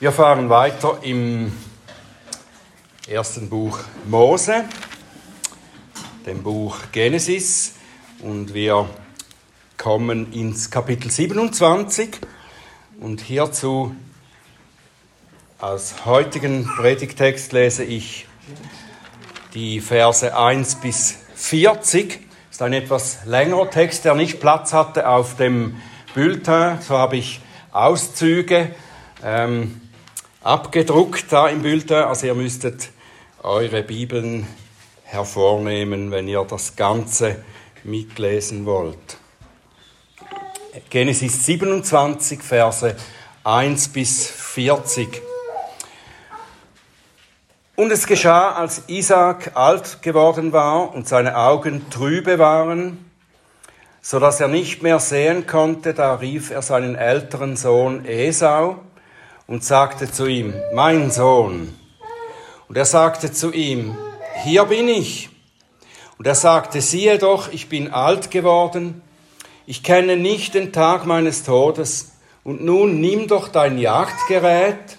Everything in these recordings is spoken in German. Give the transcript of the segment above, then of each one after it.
Wir fahren weiter im ersten Buch Mose, dem Buch Genesis, und wir kommen ins Kapitel 27 und hierzu als heutigen Predigtext lese ich die Verse 1 bis 40. Das ist ein etwas längerer Text, der nicht Platz hatte auf dem Bulletin. So habe ich Auszüge ähm, abgedruckt da im Bulletin. Also ihr müsstet eure Bibeln hervornehmen, wenn ihr das Ganze mitlesen wollt. Genesis 27, Verse 1 bis 40. Und es geschah, als Isaac alt geworden war und seine Augen trübe waren, so dass er nicht mehr sehen konnte, da rief er seinen älteren Sohn Esau und sagte zu ihm, mein Sohn. Und er sagte zu ihm, hier bin ich. Und er sagte, siehe doch, ich bin alt geworden, ich kenne nicht den Tag meines Todes, und nun nimm doch dein Jagdgerät,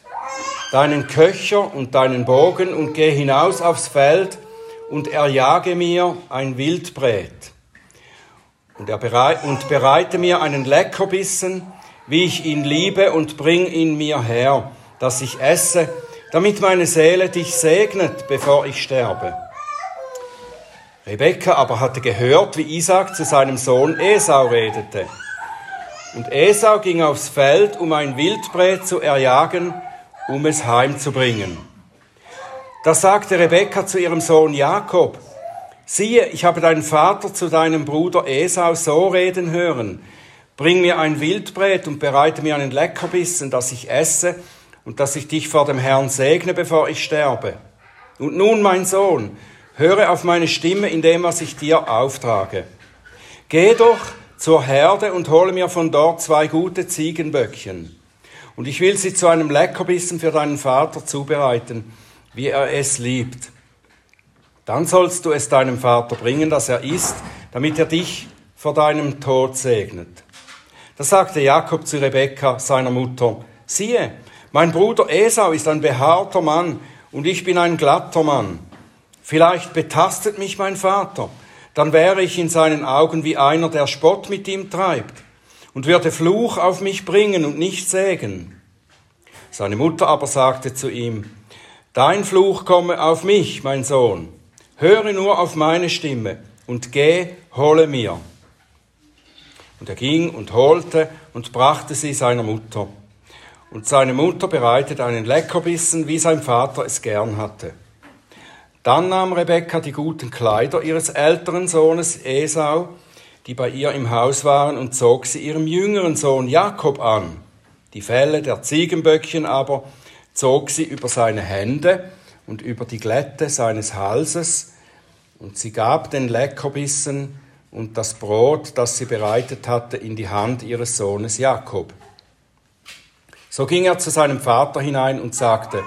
deinen Köcher und deinen Bogen und geh hinaus aufs Feld und erjage mir ein Wildbret. Und, er bereit, und bereite mir einen Leckerbissen, wie ich ihn liebe, und bring ihn mir her, dass ich esse, damit meine Seele dich segnet, bevor ich sterbe. Rebekka aber hatte gehört, wie Isaac zu seinem Sohn Esau redete. Und Esau ging aufs Feld, um ein Wildbret zu erjagen, um es heimzubringen. Da sagte Rebekka zu ihrem Sohn Jakob, siehe, ich habe deinen Vater zu deinem Bruder Esau so reden hören, Bring mir ein Wildbret und bereite mir einen Leckerbissen, dass ich esse und dass ich dich vor dem Herrn segne, bevor ich sterbe. Und nun, mein Sohn, höre auf meine Stimme in dem, was ich dir auftrage. Geh doch zur Herde und hole mir von dort zwei gute Ziegenböckchen. Und ich will sie zu einem Leckerbissen für deinen Vater zubereiten, wie er es liebt. Dann sollst du es deinem Vater bringen, dass er isst, damit er dich vor deinem Tod segnet. Da sagte Jakob zu Rebekka, seiner Mutter, siehe, mein Bruder Esau ist ein behaarter Mann und ich bin ein glatter Mann. Vielleicht betastet mich mein Vater, dann wäre ich in seinen Augen wie einer, der Spott mit ihm treibt und würde Fluch auf mich bringen und nicht Segen. Seine Mutter aber sagte zu ihm, Dein Fluch komme auf mich, mein Sohn, höre nur auf meine Stimme und geh, hole mir. Und er ging und holte und brachte sie seiner Mutter. Und seine Mutter bereitete einen Leckerbissen, wie sein Vater es gern hatte. Dann nahm Rebekka die guten Kleider ihres älteren Sohnes Esau, die bei ihr im Haus waren, und zog sie ihrem jüngeren Sohn Jakob an. Die Felle der Ziegenböckchen aber zog sie über seine Hände und über die Glätte seines Halses, und sie gab den Leckerbissen und das Brot, das sie bereitet hatte, in die Hand ihres Sohnes Jakob. So ging er zu seinem Vater hinein und sagte,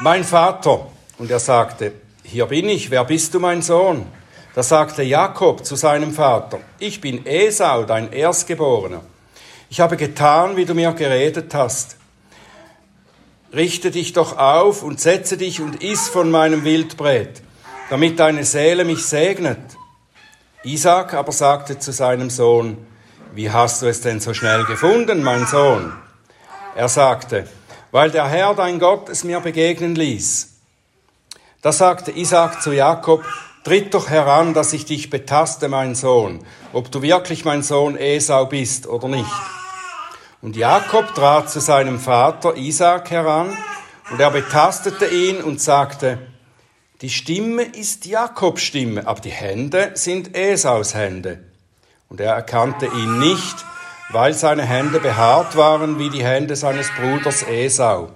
Mein Vater. Und er sagte, Hier bin ich, wer bist du, mein Sohn? Da sagte Jakob zu seinem Vater, Ich bin Esau, dein Erstgeborener. Ich habe getan, wie du mir geredet hast. Richte dich doch auf und setze dich und iss von meinem Wildbret, damit deine Seele mich segnet. Isaac aber sagte zu seinem Sohn, wie hast du es denn so schnell gefunden, mein Sohn? Er sagte, weil der Herr dein Gott es mir begegnen ließ. Da sagte Isaac zu Jakob, tritt doch heran, dass ich dich betaste, mein Sohn, ob du wirklich mein Sohn Esau bist oder nicht. Und Jakob trat zu seinem Vater Isaac heran, und er betastete ihn und sagte, die Stimme ist Jakobs Stimme, aber die Hände sind Esaus Hände. Und er erkannte ihn nicht, weil seine Hände behaart waren wie die Hände seines Bruders Esau.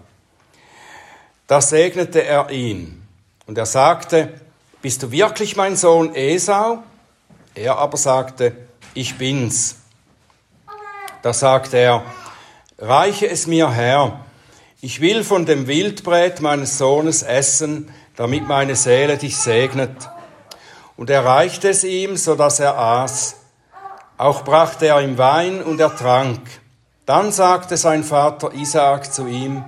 Da segnete er ihn. Und er sagte, bist du wirklich mein Sohn Esau? Er aber sagte, ich bin's. Da sagte er, reiche es mir her, ich will von dem Wildbret meines Sohnes essen, damit meine Seele dich segnet. Und er reichte es ihm, so dass er aß. Auch brachte er ihm Wein und er trank. Dann sagte sein Vater Isaak zu ihm,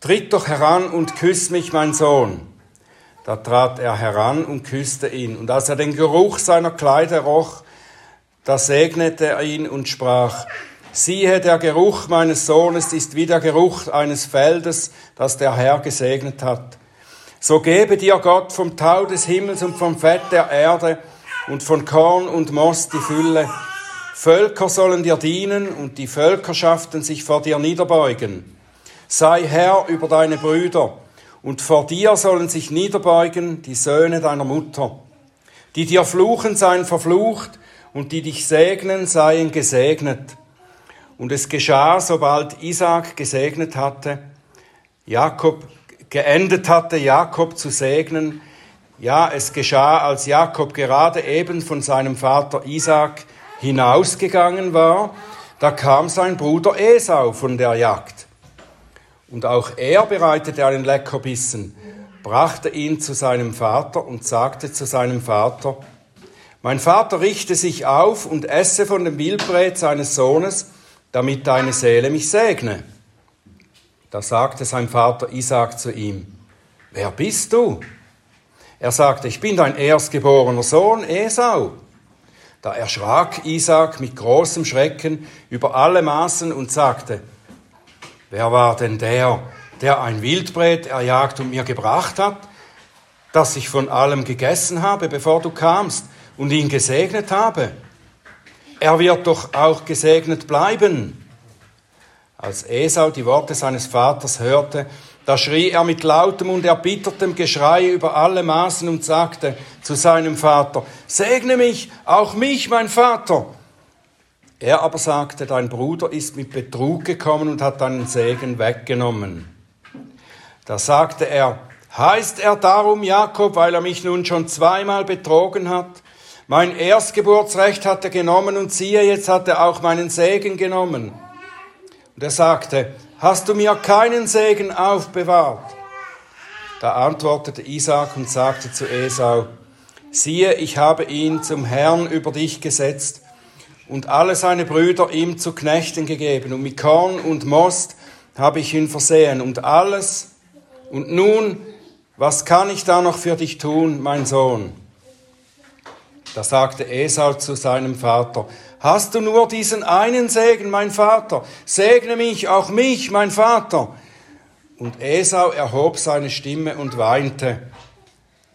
Tritt doch heran und küss mich, mein Sohn. Da trat er heran und küsste ihn. Und als er den Geruch seiner Kleider roch, da segnete er ihn und sprach, siehe, der Geruch meines Sohnes ist wie der Geruch eines Feldes, das der Herr gesegnet hat. So gebe dir Gott vom Tau des Himmels und vom Fett der Erde und von Korn und Most die Fülle. Völker sollen dir dienen und die Völkerschaften sich vor dir niederbeugen. Sei Herr über deine Brüder und vor dir sollen sich niederbeugen die Söhne deiner Mutter. Die dir fluchen, seien verflucht und die dich segnen, seien gesegnet. Und es geschah, sobald Isaac gesegnet hatte, Jakob geendet hatte, Jakob zu segnen. Ja, es geschah, als Jakob gerade eben von seinem Vater Isaac hinausgegangen war, da kam sein Bruder Esau von der Jagd. Und auch er bereitete einen Leckerbissen, brachte ihn zu seinem Vater und sagte zu seinem Vater, mein Vater richte sich auf und esse von dem Wildbret seines Sohnes, damit deine Seele mich segne. Da sagte sein Vater Isaac zu ihm, wer bist du? Er sagte, ich bin dein erstgeborener Sohn Esau. Da erschrak Isaac mit großem Schrecken über alle Maßen und sagte, wer war denn der, der ein Wildbret erjagt und mir gebracht hat, das ich von allem gegessen habe, bevor du kamst und ihn gesegnet habe? Er wird doch auch gesegnet bleiben. Als Esau die Worte seines Vaters hörte, da schrie er mit lautem und erbittertem Geschrei über alle Maßen und sagte zu seinem Vater, Segne mich, auch mich, mein Vater. Er aber sagte, dein Bruder ist mit Betrug gekommen und hat deinen Segen weggenommen. Da sagte er, heißt er darum Jakob, weil er mich nun schon zweimal betrogen hat? Mein Erstgeburtsrecht hat er genommen und siehe, jetzt hat er auch meinen Segen genommen. Und er sagte, hast du mir keinen Segen aufbewahrt? Da antwortete Isaac und sagte zu Esau, siehe, ich habe ihn zum Herrn über dich gesetzt und alle seine Brüder ihm zu Knechten gegeben und mit Korn und Most habe ich ihn versehen und alles. Und nun, was kann ich da noch für dich tun, mein Sohn? Da sagte Esau zu seinem Vater, Hast du nur diesen einen Segen, mein Vater? Segne mich, auch mich, mein Vater. Und Esau erhob seine Stimme und weinte.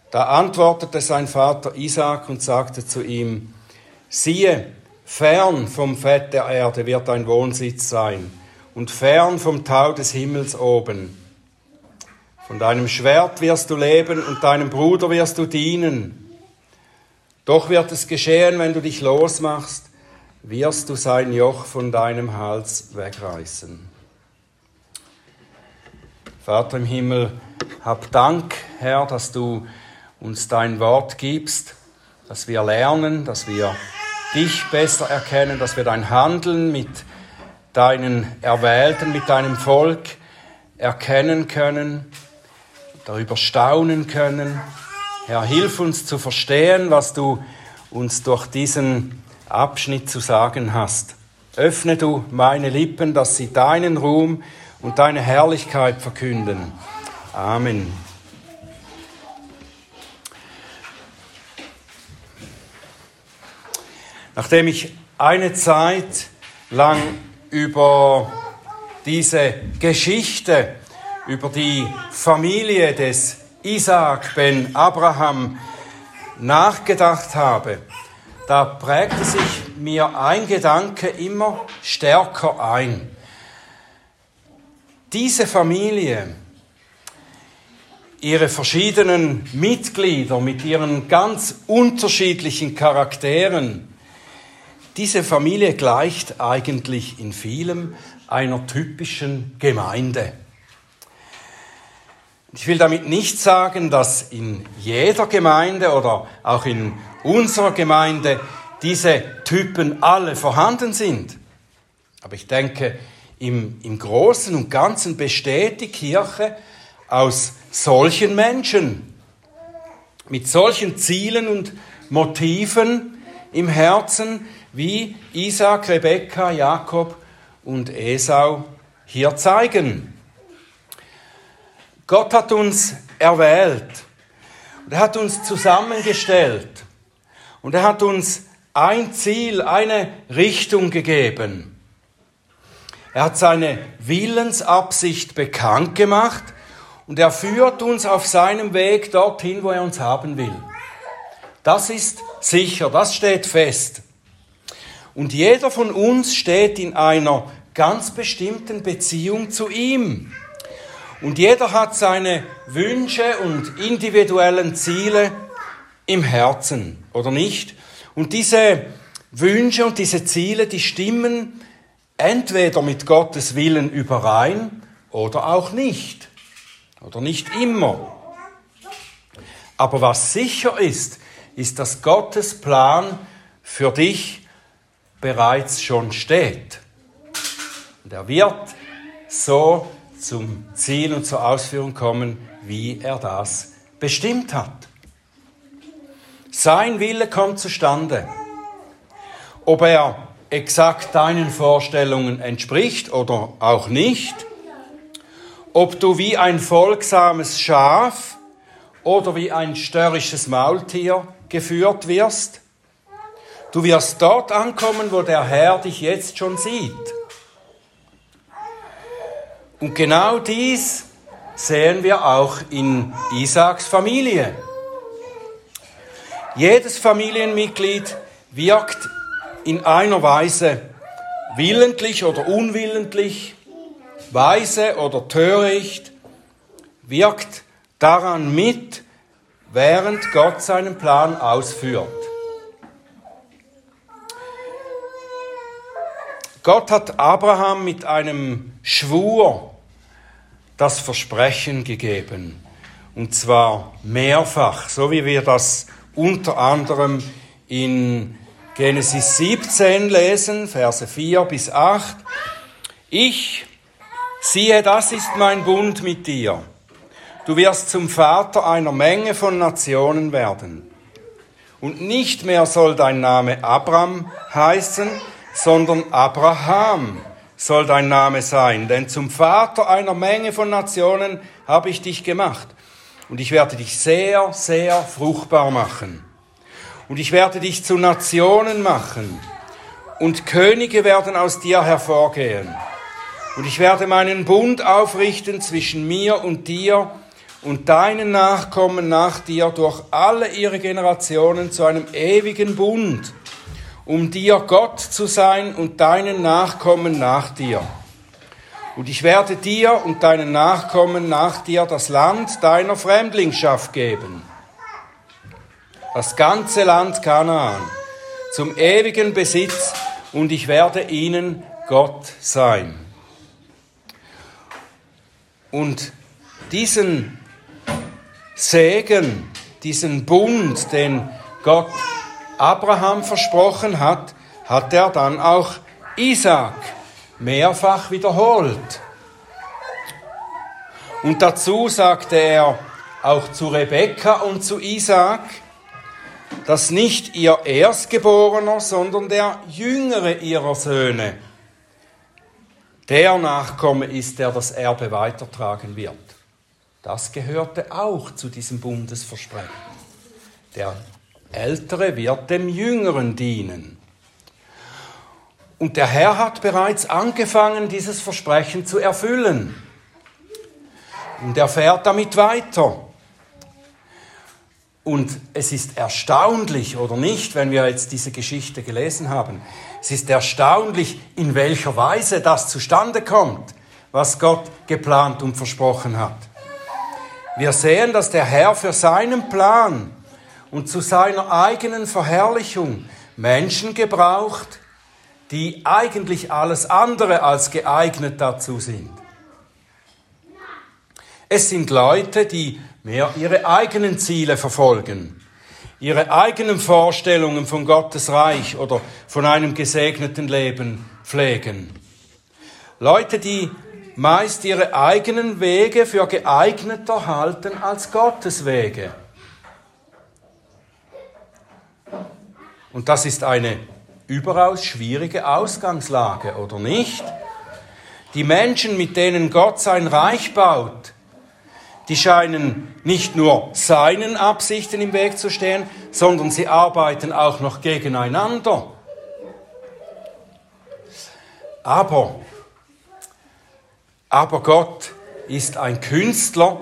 Da antwortete sein Vater Isaac und sagte zu ihm, siehe, fern vom Fett der Erde wird dein Wohnsitz sein und fern vom Tau des Himmels oben. Von deinem Schwert wirst du leben und deinem Bruder wirst du dienen. Doch wird es geschehen, wenn du dich losmachst wirst du sein Joch von deinem Hals wegreißen. Vater im Himmel, hab Dank, Herr, dass du uns dein Wort gibst, dass wir lernen, dass wir dich besser erkennen, dass wir dein Handeln mit deinen Erwählten, mit deinem Volk erkennen können, darüber staunen können. Herr, hilf uns zu verstehen, was du uns durch diesen Abschnitt zu sagen hast. Öffne du meine Lippen, dass sie deinen Ruhm und deine Herrlichkeit verkünden. Amen. Nachdem ich eine Zeit lang über diese Geschichte, über die Familie des Isaac ben Abraham nachgedacht habe, da prägte sich mir ein Gedanke immer stärker ein. Diese Familie, ihre verschiedenen Mitglieder mit ihren ganz unterschiedlichen Charakteren, diese Familie gleicht eigentlich in vielem einer typischen Gemeinde. Ich will damit nicht sagen, dass in jeder Gemeinde oder auch in unserer Gemeinde diese Typen alle vorhanden sind. Aber ich denke, im, im Großen und Ganzen besteht die Kirche aus solchen Menschen, mit solchen Zielen und Motiven im Herzen wie Isaac, Rebekka, Jakob und Esau hier zeigen. Gott hat uns erwählt und er hat uns zusammengestellt und er hat uns ein Ziel, eine Richtung gegeben. Er hat seine Willensabsicht bekannt gemacht und er führt uns auf seinem Weg dorthin, wo er uns haben will. Das ist sicher, das steht fest. Und jeder von uns steht in einer ganz bestimmten Beziehung zu ihm. Und jeder hat seine Wünsche und individuellen Ziele im Herzen, oder nicht? Und diese Wünsche und diese Ziele, die stimmen entweder mit Gottes Willen überein oder auch nicht. Oder nicht immer. Aber was sicher ist, ist, dass Gottes Plan für dich bereits schon steht. Und er wird so zum Ziel und zur Ausführung kommen, wie er das bestimmt hat. Sein Wille kommt zustande. Ob er exakt deinen Vorstellungen entspricht oder auch nicht, ob du wie ein folgsames Schaf oder wie ein störrisches Maultier geführt wirst, du wirst dort ankommen, wo der Herr dich jetzt schon sieht. Und genau dies sehen wir auch in Isaaks Familie. Jedes Familienmitglied wirkt in einer Weise willentlich oder unwillentlich, weise oder töricht, wirkt daran mit, während Gott seinen Plan ausführt. Gott hat Abraham mit einem Schwur das Versprechen gegeben. Und zwar mehrfach, so wie wir das unter anderem in Genesis 17 lesen, Verse 4 bis 8. Ich, siehe, das ist mein Bund mit dir. Du wirst zum Vater einer Menge von Nationen werden. Und nicht mehr soll dein Name Abram heißen, sondern Abraham soll dein Name sein, denn zum Vater einer Menge von Nationen habe ich dich gemacht. Und ich werde dich sehr, sehr fruchtbar machen. Und ich werde dich zu Nationen machen. Und Könige werden aus dir hervorgehen. Und ich werde meinen Bund aufrichten zwischen mir und dir und deinen Nachkommen nach dir durch alle ihre Generationen zu einem ewigen Bund um dir Gott zu sein und deinen Nachkommen nach dir. Und ich werde dir und deinen Nachkommen nach dir das Land deiner Fremdlingschaft geben. Das ganze Land Kanaan zum ewigen Besitz und ich werde ihnen Gott sein. Und diesen Segen, diesen Bund, den Gott Abraham versprochen hat, hat er dann auch Isaac mehrfach wiederholt. Und dazu sagte er auch zu Rebekka und zu Isaac, dass nicht ihr Erstgeborener, sondern der jüngere ihrer Söhne der Nachkomme ist, der das Erbe weitertragen wird. Das gehörte auch zu diesem Bundesversprechen. Der Ältere wird dem Jüngeren dienen. Und der Herr hat bereits angefangen, dieses Versprechen zu erfüllen. Und er fährt damit weiter. Und es ist erstaunlich, oder nicht, wenn wir jetzt diese Geschichte gelesen haben, es ist erstaunlich, in welcher Weise das zustande kommt, was Gott geplant und versprochen hat. Wir sehen, dass der Herr für seinen Plan und zu seiner eigenen Verherrlichung Menschen gebraucht, die eigentlich alles andere als geeignet dazu sind. Es sind Leute, die mehr ihre eigenen Ziele verfolgen, ihre eigenen Vorstellungen von Gottes Reich oder von einem gesegneten Leben pflegen. Leute, die meist ihre eigenen Wege für geeigneter halten als Gottes Wege. Und das ist eine überaus schwierige Ausgangslage, oder nicht? Die Menschen, mit denen Gott sein Reich baut, die scheinen nicht nur seinen Absichten im Weg zu stehen, sondern sie arbeiten auch noch gegeneinander. Aber, aber Gott ist ein Künstler,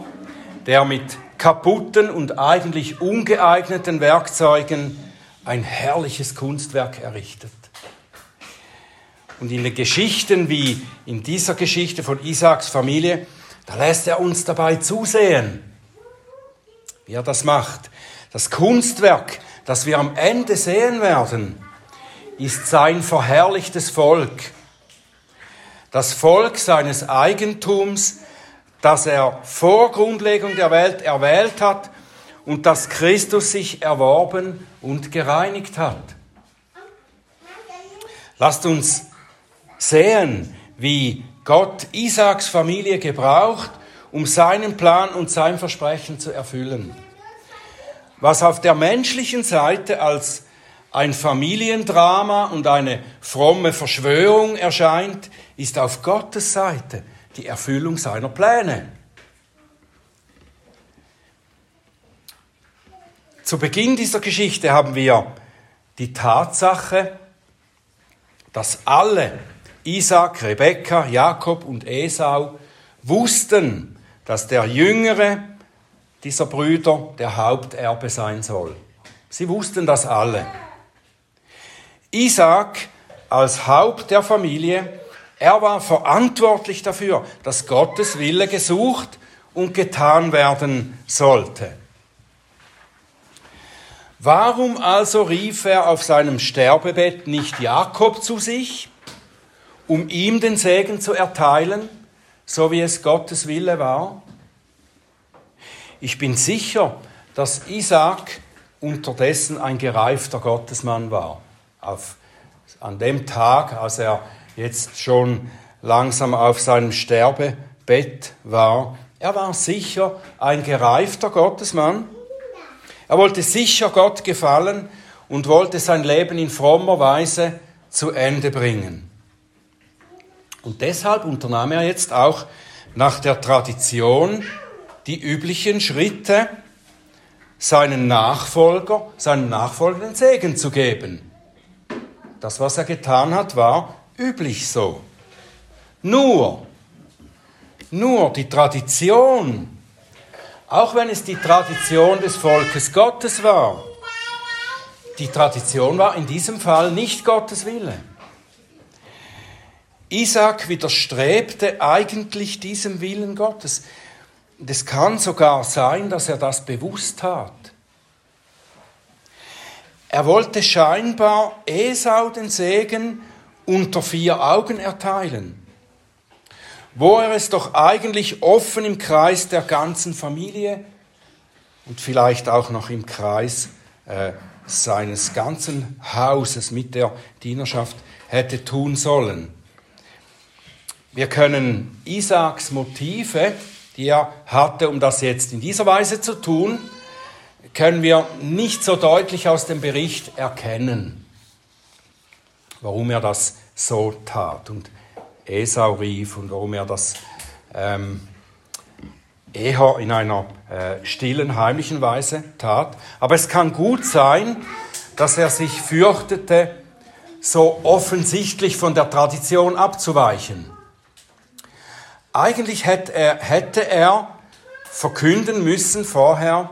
der mit kaputten und eigentlich ungeeigneten Werkzeugen ein herrliches Kunstwerk errichtet. Und in den Geschichten wie in dieser Geschichte von Isaaks Familie, da lässt er uns dabei zusehen, wie er das macht. Das Kunstwerk, das wir am Ende sehen werden, ist sein verherrlichtes Volk. Das Volk seines Eigentums, das er vor Grundlegung der Welt erwählt hat und das Christus sich erworben und gereinigt hat. Lasst uns sehen, wie Gott Isaaks Familie gebraucht, um seinen Plan und sein Versprechen zu erfüllen. Was auf der menschlichen Seite als ein Familiendrama und eine fromme Verschwörung erscheint, ist auf Gottes Seite die Erfüllung seiner Pläne. Zu Beginn dieser Geschichte haben wir die Tatsache, dass alle Isaac, Rebekka, Jakob und Esau wussten, dass der jüngere dieser Brüder der Haupterbe sein soll. Sie wussten das alle. Isaac als Haupt der Familie, er war verantwortlich dafür, dass Gottes Wille gesucht und getan werden sollte. Warum also rief er auf seinem Sterbebett nicht Jakob zu sich um ihm den Segen zu erteilen, so wie es Gottes Wille war? Ich bin sicher, dass Isaac unterdessen ein gereifter Gottesmann war. Auf, an dem Tag, als er jetzt schon langsam auf seinem Sterbebett war, er war sicher ein gereifter Gottesmann. Er wollte sicher Gott gefallen und wollte sein Leben in frommer Weise zu Ende bringen. Und deshalb unternahm er jetzt auch nach der Tradition die üblichen Schritte, seinen Nachfolger, seinem Nachfolgenden Segen zu geben. Das, was er getan hat, war üblich so. Nur, nur die Tradition, auch wenn es die Tradition des Volkes Gottes war, die Tradition war in diesem Fall nicht Gottes Wille. Isaac widerstrebte eigentlich diesem Willen Gottes. Es kann sogar sein, dass er das bewusst tat. Er wollte scheinbar Esau den Segen unter vier Augen erteilen, wo er es doch eigentlich offen im Kreis der ganzen Familie und vielleicht auch noch im Kreis äh, seines ganzen Hauses mit der Dienerschaft hätte tun sollen. Wir können Isaaks Motive, die er hatte, um das jetzt in dieser Weise zu tun, können wir nicht so deutlich aus dem Bericht erkennen, warum er das so tat und Esau rief und warum er das ähm, eher in einer äh, stillen, heimlichen Weise tat. Aber es kann gut sein, dass er sich fürchtete, so offensichtlich von der Tradition abzuweichen. Eigentlich hätte er, hätte er verkünden müssen vorher,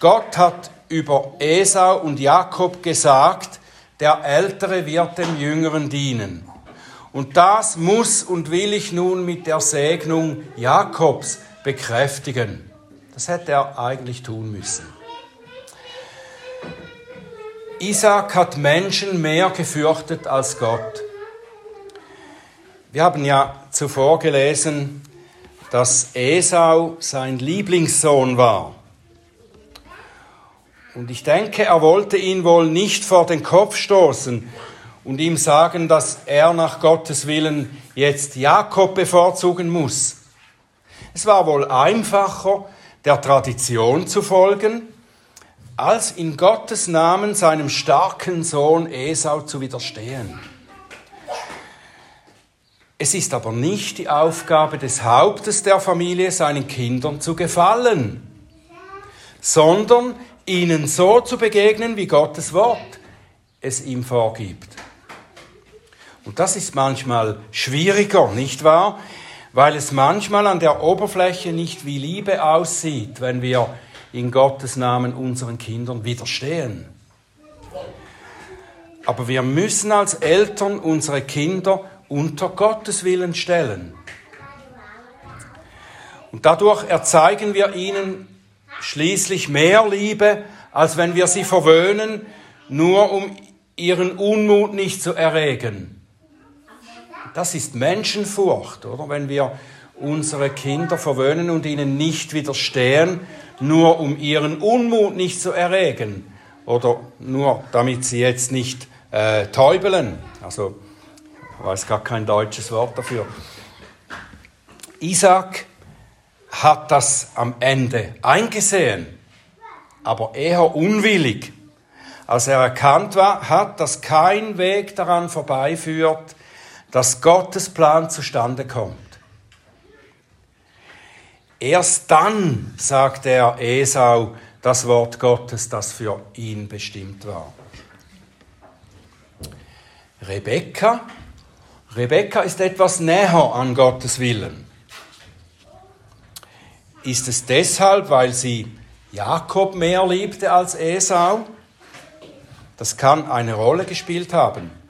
Gott hat über Esau und Jakob gesagt, der Ältere wird dem Jüngeren dienen. Und das muss und will ich nun mit der Segnung Jakobs bekräftigen. Das hätte er eigentlich tun müssen. Isaac hat Menschen mehr gefürchtet als Gott. Wir haben ja zuvor gelesen, dass Esau sein Lieblingssohn war. Und ich denke, er wollte ihn wohl nicht vor den Kopf stoßen und ihm sagen, dass er nach Gottes Willen jetzt Jakob bevorzugen muss. Es war wohl einfacher, der Tradition zu folgen, als in Gottes Namen seinem starken Sohn Esau zu widerstehen. Es ist aber nicht die Aufgabe des Hauptes der Familie, seinen Kindern zu gefallen, sondern ihnen so zu begegnen, wie Gottes Wort es ihm vorgibt. Und das ist manchmal schwieriger, nicht wahr? Weil es manchmal an der Oberfläche nicht wie Liebe aussieht, wenn wir in Gottes Namen unseren Kindern widerstehen. Aber wir müssen als Eltern unsere Kinder unter Gottes Willen stellen. Und dadurch erzeigen wir ihnen schließlich mehr Liebe, als wenn wir sie verwöhnen, nur um ihren Unmut nicht zu erregen. Das ist Menschenfurcht, oder? Wenn wir unsere Kinder verwöhnen und ihnen nicht widerstehen, nur um ihren Unmut nicht zu erregen oder nur damit sie jetzt nicht äh, täubeln. Also, ich weiß gar kein deutsches Wort dafür. Isaac hat das am Ende eingesehen, aber eher unwillig, als er erkannt war, hat, dass kein Weg daran vorbeiführt, dass Gottes Plan zustande kommt. Erst dann sagt er Esau das Wort Gottes, das für ihn bestimmt war. Rebekka, Rebekka ist etwas näher an Gottes Willen. Ist es deshalb, weil sie Jakob mehr liebte als Esau? Das kann eine Rolle gespielt haben.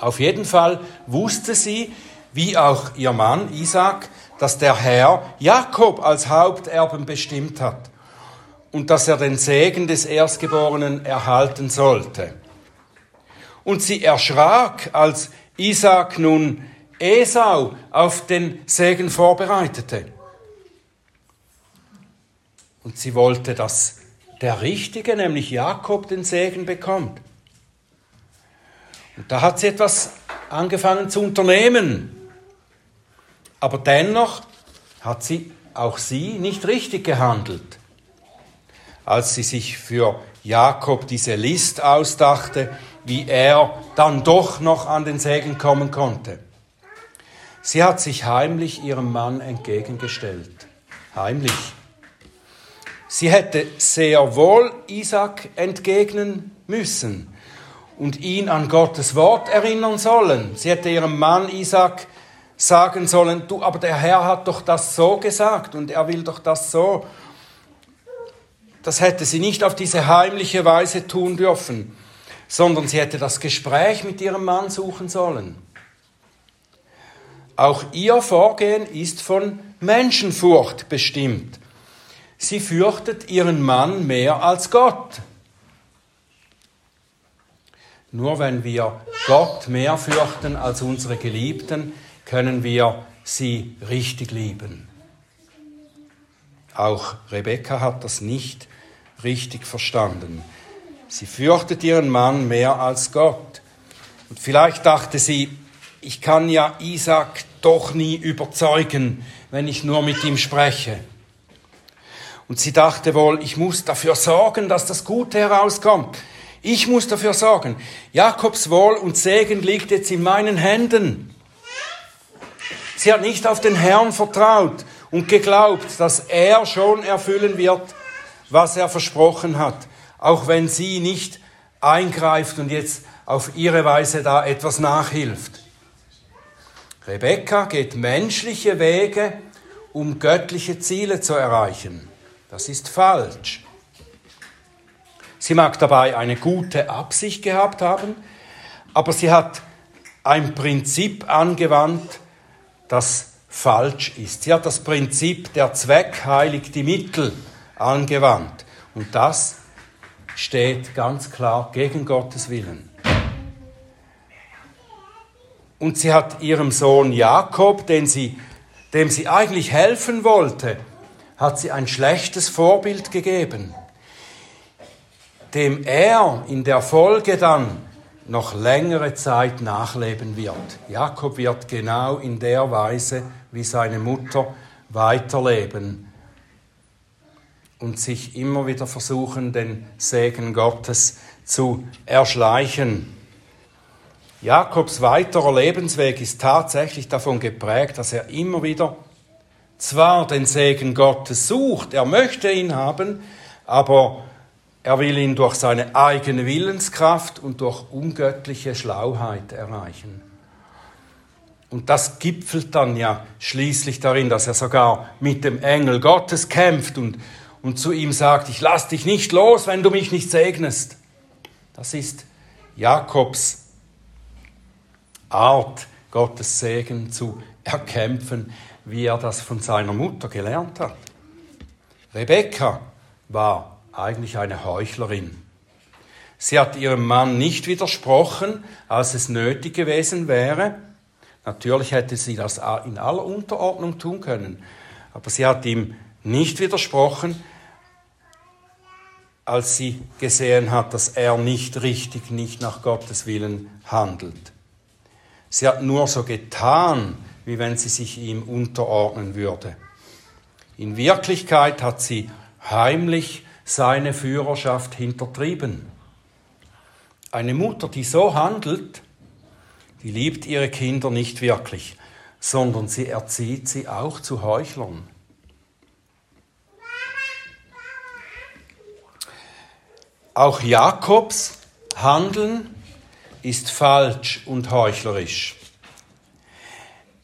Auf jeden Fall wusste sie, wie auch ihr Mann Isaac, dass der Herr Jakob als Haupterben bestimmt hat und dass er den Segen des Erstgeborenen erhalten sollte. Und sie erschrak, als Isaac nun Esau auf den Segen vorbereitete. Und sie wollte, dass der Richtige, nämlich Jakob, den Segen bekommt. Und da hat sie etwas angefangen zu unternehmen. Aber dennoch hat sie auch sie nicht richtig gehandelt. Als sie sich für Jakob diese List ausdachte, wie er dann doch noch an den Segen kommen konnte. Sie hat sich heimlich ihrem Mann entgegengestellt. Heimlich. Sie hätte sehr wohl Isaac entgegnen müssen und ihn an Gottes Wort erinnern sollen. Sie hätte ihrem Mann Isaac sagen sollen, du, aber der Herr hat doch das so gesagt und er will doch das so. Das hätte sie nicht auf diese heimliche Weise tun dürfen, sondern sie hätte das Gespräch mit ihrem Mann suchen sollen. Auch ihr Vorgehen ist von Menschenfurcht bestimmt. Sie fürchtet ihren Mann mehr als Gott. Nur wenn wir Gott mehr fürchten als unsere Geliebten, können wir sie richtig lieben. Auch Rebekka hat das nicht richtig verstanden. Sie fürchtet ihren Mann mehr als Gott. Und vielleicht dachte sie, ich kann ja Isaac doch nie überzeugen, wenn ich nur mit ihm spreche. Und sie dachte wohl, ich muss dafür sorgen, dass das Gute herauskommt. Ich muss dafür sorgen. Jakobs Wohl und Segen liegt jetzt in meinen Händen. Sie hat nicht auf den Herrn vertraut und geglaubt, dass er schon erfüllen wird, was er versprochen hat, auch wenn sie nicht eingreift und jetzt auf ihre Weise da etwas nachhilft. Rebekka geht menschliche Wege, um göttliche Ziele zu erreichen. Das ist falsch. Sie mag dabei eine gute Absicht gehabt haben, aber sie hat ein Prinzip angewandt, das falsch ist. Sie hat das Prinzip der Zweck heiligt die Mittel angewandt. Und das steht ganz klar gegen Gottes Willen. Und sie hat ihrem Sohn Jakob, den sie, dem sie eigentlich helfen wollte, hat sie ein schlechtes Vorbild gegeben dem er in der Folge dann noch längere Zeit nachleben wird. Jakob wird genau in der Weise wie seine Mutter weiterleben und sich immer wieder versuchen, den Segen Gottes zu erschleichen. Jakobs weiterer Lebensweg ist tatsächlich davon geprägt, dass er immer wieder zwar den Segen Gottes sucht, er möchte ihn haben, aber er will ihn durch seine eigene Willenskraft und durch ungöttliche Schlauheit erreichen. Und das gipfelt dann ja schließlich darin, dass er sogar mit dem Engel Gottes kämpft und, und zu ihm sagt, ich lass dich nicht los, wenn du mich nicht segnest. Das ist Jakobs Art, Gottes Segen zu erkämpfen, wie er das von seiner Mutter gelernt hat. Rebekka war eigentlich eine Heuchlerin. Sie hat ihrem Mann nicht widersprochen, als es nötig gewesen wäre. Natürlich hätte sie das in aller Unterordnung tun können, aber sie hat ihm nicht widersprochen, als sie gesehen hat, dass er nicht richtig, nicht nach Gottes Willen handelt. Sie hat nur so getan, wie wenn sie sich ihm unterordnen würde. In Wirklichkeit hat sie heimlich seine Führerschaft hintertrieben. Eine Mutter, die so handelt, die liebt ihre Kinder nicht wirklich, sondern sie erzieht sie auch zu Heuchlern. Auch Jakobs Handeln ist falsch und heuchlerisch.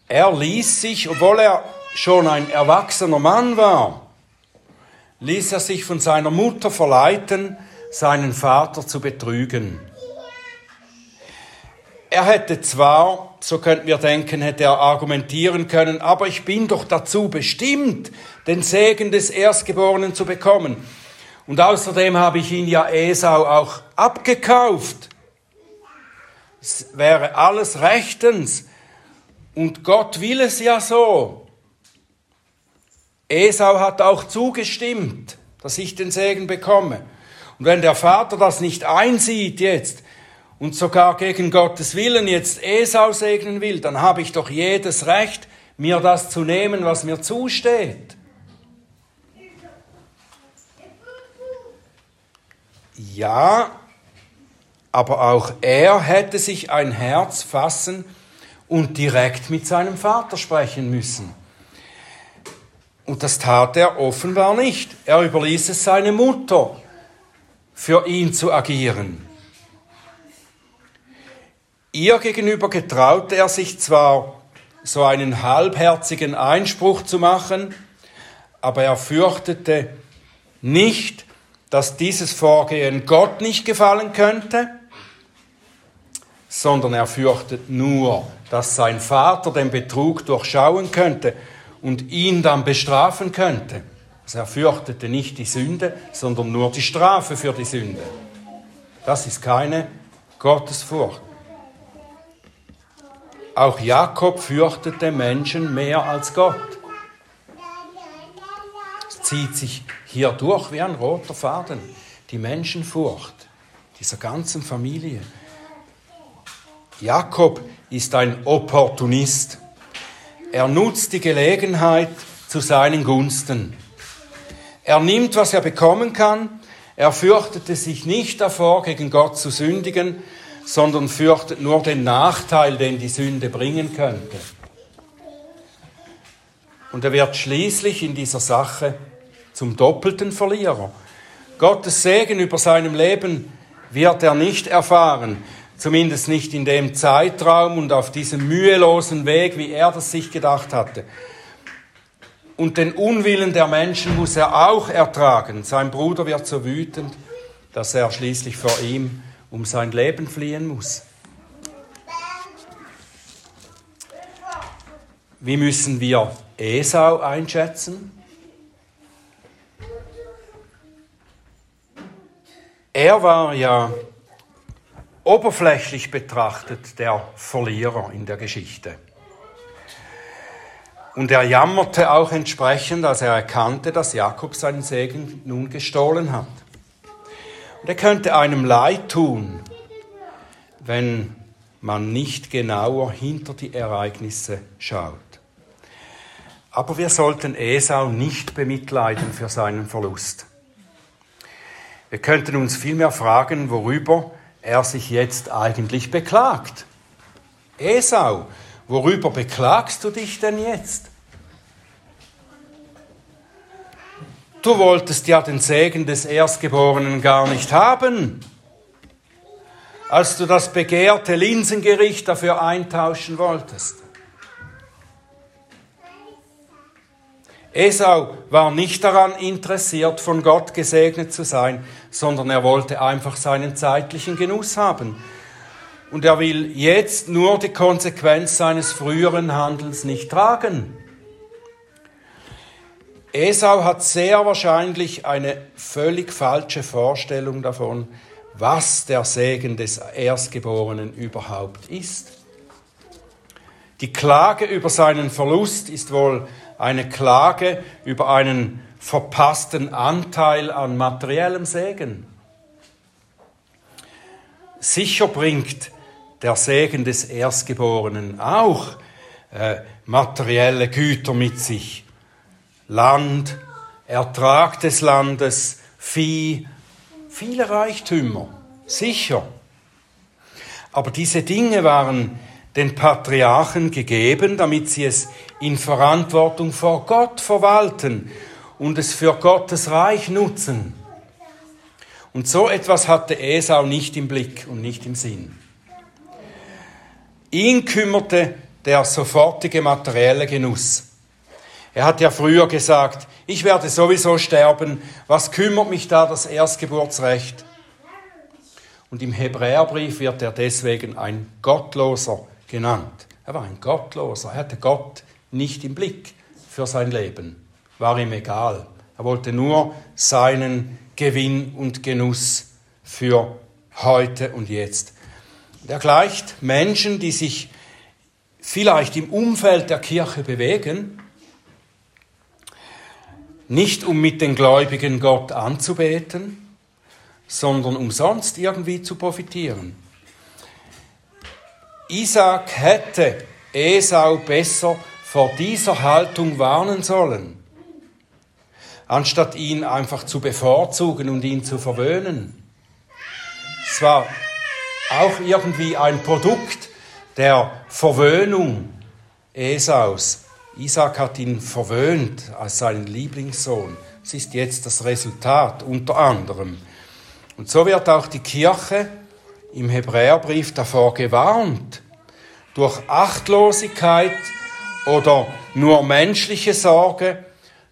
Er ließ sich, obwohl er schon ein erwachsener Mann war, ließ er sich von seiner Mutter verleiten, seinen Vater zu betrügen. Er hätte zwar, so könnten wir denken, hätte er argumentieren können, aber ich bin doch dazu bestimmt, den Segen des Erstgeborenen zu bekommen. Und außerdem habe ich ihn ja Esau auch abgekauft. Es wäre alles rechtens. Und Gott will es ja so. Esau hat auch zugestimmt, dass ich den Segen bekomme. Und wenn der Vater das nicht einsieht jetzt und sogar gegen Gottes Willen jetzt Esau segnen will, dann habe ich doch jedes Recht, mir das zu nehmen, was mir zusteht. Ja, aber auch er hätte sich ein Herz fassen und direkt mit seinem Vater sprechen müssen. Und das tat er offenbar nicht. Er überließ es seine Mutter, für ihn zu agieren. Ihr gegenüber getraute er sich zwar, so einen halbherzigen Einspruch zu machen, aber er fürchtete nicht, dass dieses Vorgehen Gott nicht gefallen könnte, sondern er fürchtet nur, dass sein Vater den Betrug durchschauen könnte und ihn dann bestrafen könnte. Also er fürchtete nicht die Sünde, sondern nur die Strafe für die Sünde. Das ist keine Gottesfurcht. Auch Jakob fürchtete Menschen mehr als Gott. Es zieht sich hier durch wie ein roter Faden. Die Menschenfurcht dieser ganzen Familie. Jakob ist ein Opportunist. Er nutzt die Gelegenheit zu seinen Gunsten. Er nimmt, was er bekommen kann. Er fürchtete sich nicht davor, gegen Gott zu sündigen, sondern fürchtet nur den Nachteil, den die Sünde bringen könnte. Und er wird schließlich in dieser Sache zum doppelten Verlierer. Gottes Segen über seinem Leben wird er nicht erfahren, zumindest nicht in dem Zeitraum und auf diesem mühelosen Weg, wie er das sich gedacht hatte. Und den Unwillen der Menschen muss er auch ertragen. Sein Bruder wird so wütend, dass er schließlich vor ihm um sein Leben fliehen muss. Wie müssen wir Esau einschätzen? Er war ja oberflächlich betrachtet der Verlierer in der Geschichte. Und er jammerte auch entsprechend, als er erkannte, dass Jakob seinen Segen nun gestohlen hat. Und er könnte einem leid tun, wenn man nicht genauer hinter die Ereignisse schaut. Aber wir sollten Esau nicht bemitleiden für seinen Verlust. Wir könnten uns vielmehr fragen, worüber er sich jetzt eigentlich beklagt. Esau, worüber beklagst du dich denn jetzt? Du wolltest ja den Segen des Erstgeborenen gar nicht haben, als du das begehrte Linsengericht dafür eintauschen wolltest. Esau war nicht daran interessiert, von Gott gesegnet zu sein, sondern er wollte einfach seinen zeitlichen Genuss haben. Und er will jetzt nur die Konsequenz seines früheren Handelns nicht tragen. Esau hat sehr wahrscheinlich eine völlig falsche Vorstellung davon, was der Segen des Erstgeborenen überhaupt ist. Die Klage über seinen Verlust ist wohl eine Klage über einen verpassten Anteil an materiellem Segen. Sicher bringt der Segen des Erstgeborenen auch äh, materielle Güter mit sich. Land, Ertrag des Landes, Vieh, viele Reichtümer, sicher. Aber diese Dinge waren den Patriarchen gegeben, damit sie es in Verantwortung vor Gott verwalten und es für Gottes Reich nutzen. Und so etwas hatte Esau nicht im Blick und nicht im Sinn. Ihn kümmerte der sofortige materielle Genuss. Er hat ja früher gesagt, ich werde sowieso sterben, was kümmert mich da das Erstgeburtsrecht? Und im Hebräerbrief wird er deswegen ein Gottloser genannt. Er war ein Gottloser, er hatte Gott nicht im Blick für sein Leben, war ihm egal. Er wollte nur seinen Gewinn und Genuss für heute und jetzt. er gleicht Menschen, die sich vielleicht im Umfeld der Kirche bewegen, nicht um mit den Gläubigen Gott anzubeten, sondern um sonst irgendwie zu profitieren. Isaac hätte Esau besser vor dieser Haltung warnen sollen, anstatt ihn einfach zu bevorzugen und ihn zu verwöhnen. Es war auch irgendwie ein Produkt der Verwöhnung Esaus. Isaac hat ihn verwöhnt als seinen Lieblingssohn. Es ist jetzt das Resultat unter anderem. Und so wird auch die Kirche im Hebräerbrief davor gewarnt, durch Achtlosigkeit oder nur menschliche Sorge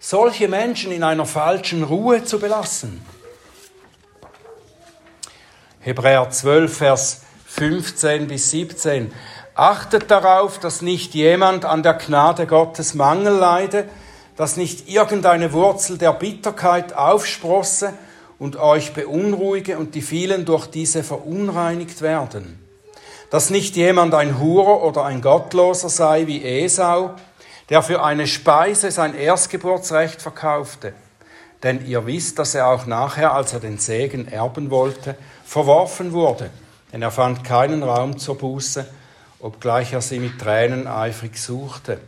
solche Menschen in einer falschen Ruhe zu belassen. Hebräer 12, Vers 15 bis 17. Achtet darauf, dass nicht jemand an der Gnade Gottes Mangel leide, dass nicht irgendeine Wurzel der Bitterkeit aufsprosse und euch beunruhige und die vielen durch diese verunreinigt werden. Dass nicht jemand ein Hurer oder ein Gottloser sei wie Esau, der für eine Speise sein Erstgeburtsrecht verkaufte. Denn ihr wisst, dass er auch nachher, als er den Segen erben wollte, verworfen wurde. Denn er fand keinen Raum zur Buße, obgleich er sie mit Tränen eifrig suchte.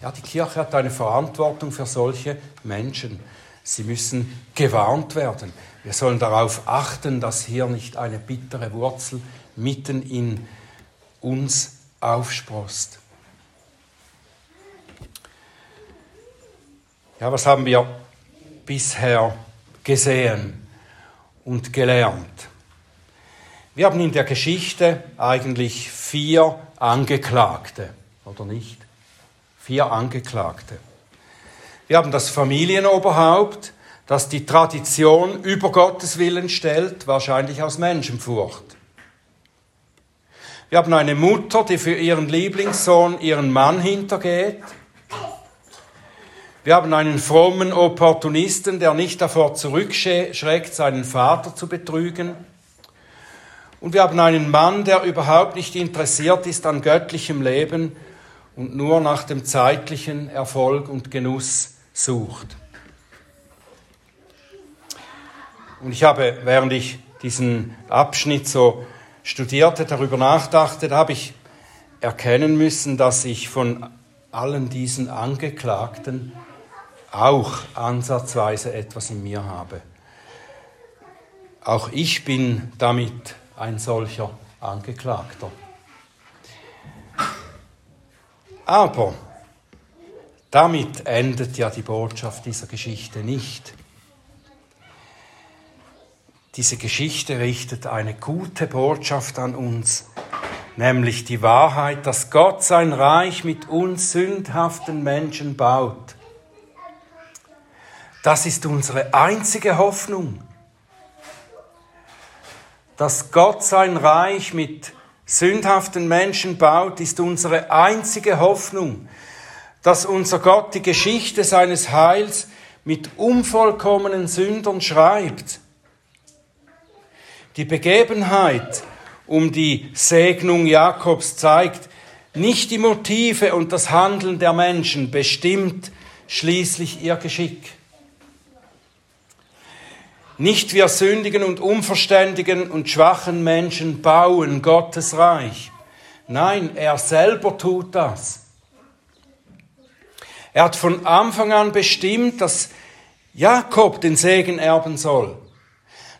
Ja, die Kirche hat eine Verantwortung für solche Menschen. Sie müssen gewarnt werden. Wir sollen darauf achten, dass hier nicht eine bittere Wurzel mitten in uns aufsprost. Ja, was haben wir bisher gesehen und gelernt? Wir haben in der Geschichte eigentlich vier Angeklagte, oder nicht? vier Angeklagte. Wir haben das Familienoberhaupt, das die Tradition über Gottes Willen stellt, wahrscheinlich aus Menschenfurcht. Wir haben eine Mutter, die für ihren Lieblingssohn ihren Mann hintergeht. Wir haben einen frommen Opportunisten, der nicht davor zurückschreckt, seinen Vater zu betrügen. Und wir haben einen Mann, der überhaupt nicht interessiert ist an göttlichem Leben, und nur nach dem zeitlichen Erfolg und Genuss sucht. Und ich habe, während ich diesen Abschnitt so studierte, darüber nachdachte, da habe ich erkennen müssen, dass ich von allen diesen Angeklagten auch ansatzweise etwas in mir habe. Auch ich bin damit ein solcher Angeklagter. Aber damit endet ja die Botschaft dieser Geschichte nicht. Diese Geschichte richtet eine gute Botschaft an uns, nämlich die Wahrheit, dass Gott sein Reich mit uns sündhaften Menschen baut. Das ist unsere einzige Hoffnung, dass Gott sein Reich mit sündhaften Menschen baut, ist unsere einzige Hoffnung, dass unser Gott die Geschichte seines Heils mit unvollkommenen Sündern schreibt die Begebenheit um die Segnung Jakobs zeigt, nicht die Motive und das Handeln der Menschen bestimmt schließlich ihr Geschick. Nicht wir sündigen und unverständigen und schwachen Menschen bauen Gottes Reich. Nein, er selber tut das. Er hat von Anfang an bestimmt, dass Jakob den Segen erben soll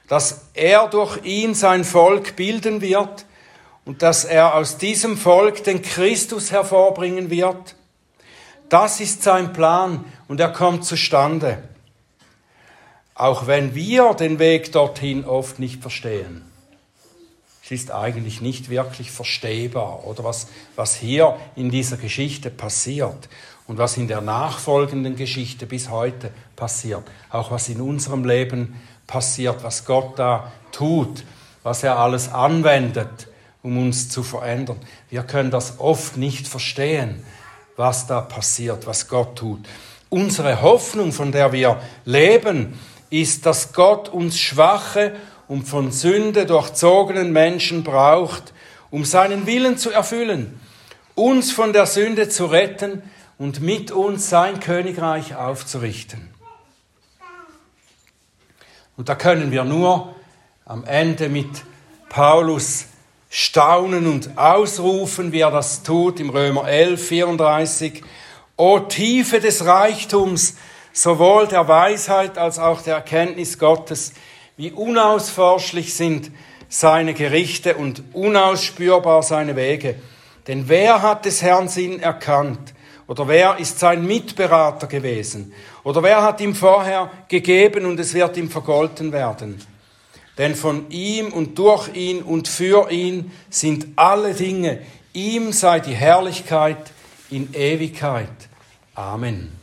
dass er durch ihn sein Volk bilden wird und dass er aus diesem Volk den Christus hervorbringen wird. Das ist sein Plan und er kommt zustande. Auch wenn wir den Weg dorthin oft nicht verstehen. Es ist eigentlich nicht wirklich verstehbar oder was, was hier in dieser Geschichte passiert und was in der nachfolgenden Geschichte bis heute passiert. Auch was in unserem Leben passiert, was Gott da tut, was er alles anwendet, um uns zu verändern. Wir können das oft nicht verstehen, was da passiert, was Gott tut. Unsere Hoffnung, von der wir leben, ist, dass Gott uns schwache und von Sünde durchzogenen Menschen braucht, um seinen Willen zu erfüllen, uns von der Sünde zu retten und mit uns sein Königreich aufzurichten. Und da können wir nur am Ende mit Paulus staunen und ausrufen, wie er das tut im Römer 11, 34. O Tiefe des Reichtums, sowohl der Weisheit als auch der Erkenntnis Gottes, wie unausforschlich sind seine Gerichte und unausspürbar seine Wege. Denn wer hat des Herrn Sinn erkannt? Oder wer ist sein Mitberater gewesen? Oder wer hat ihm vorher gegeben und es wird ihm vergolten werden? Denn von ihm und durch ihn und für ihn sind alle Dinge. Ihm sei die Herrlichkeit in Ewigkeit. Amen.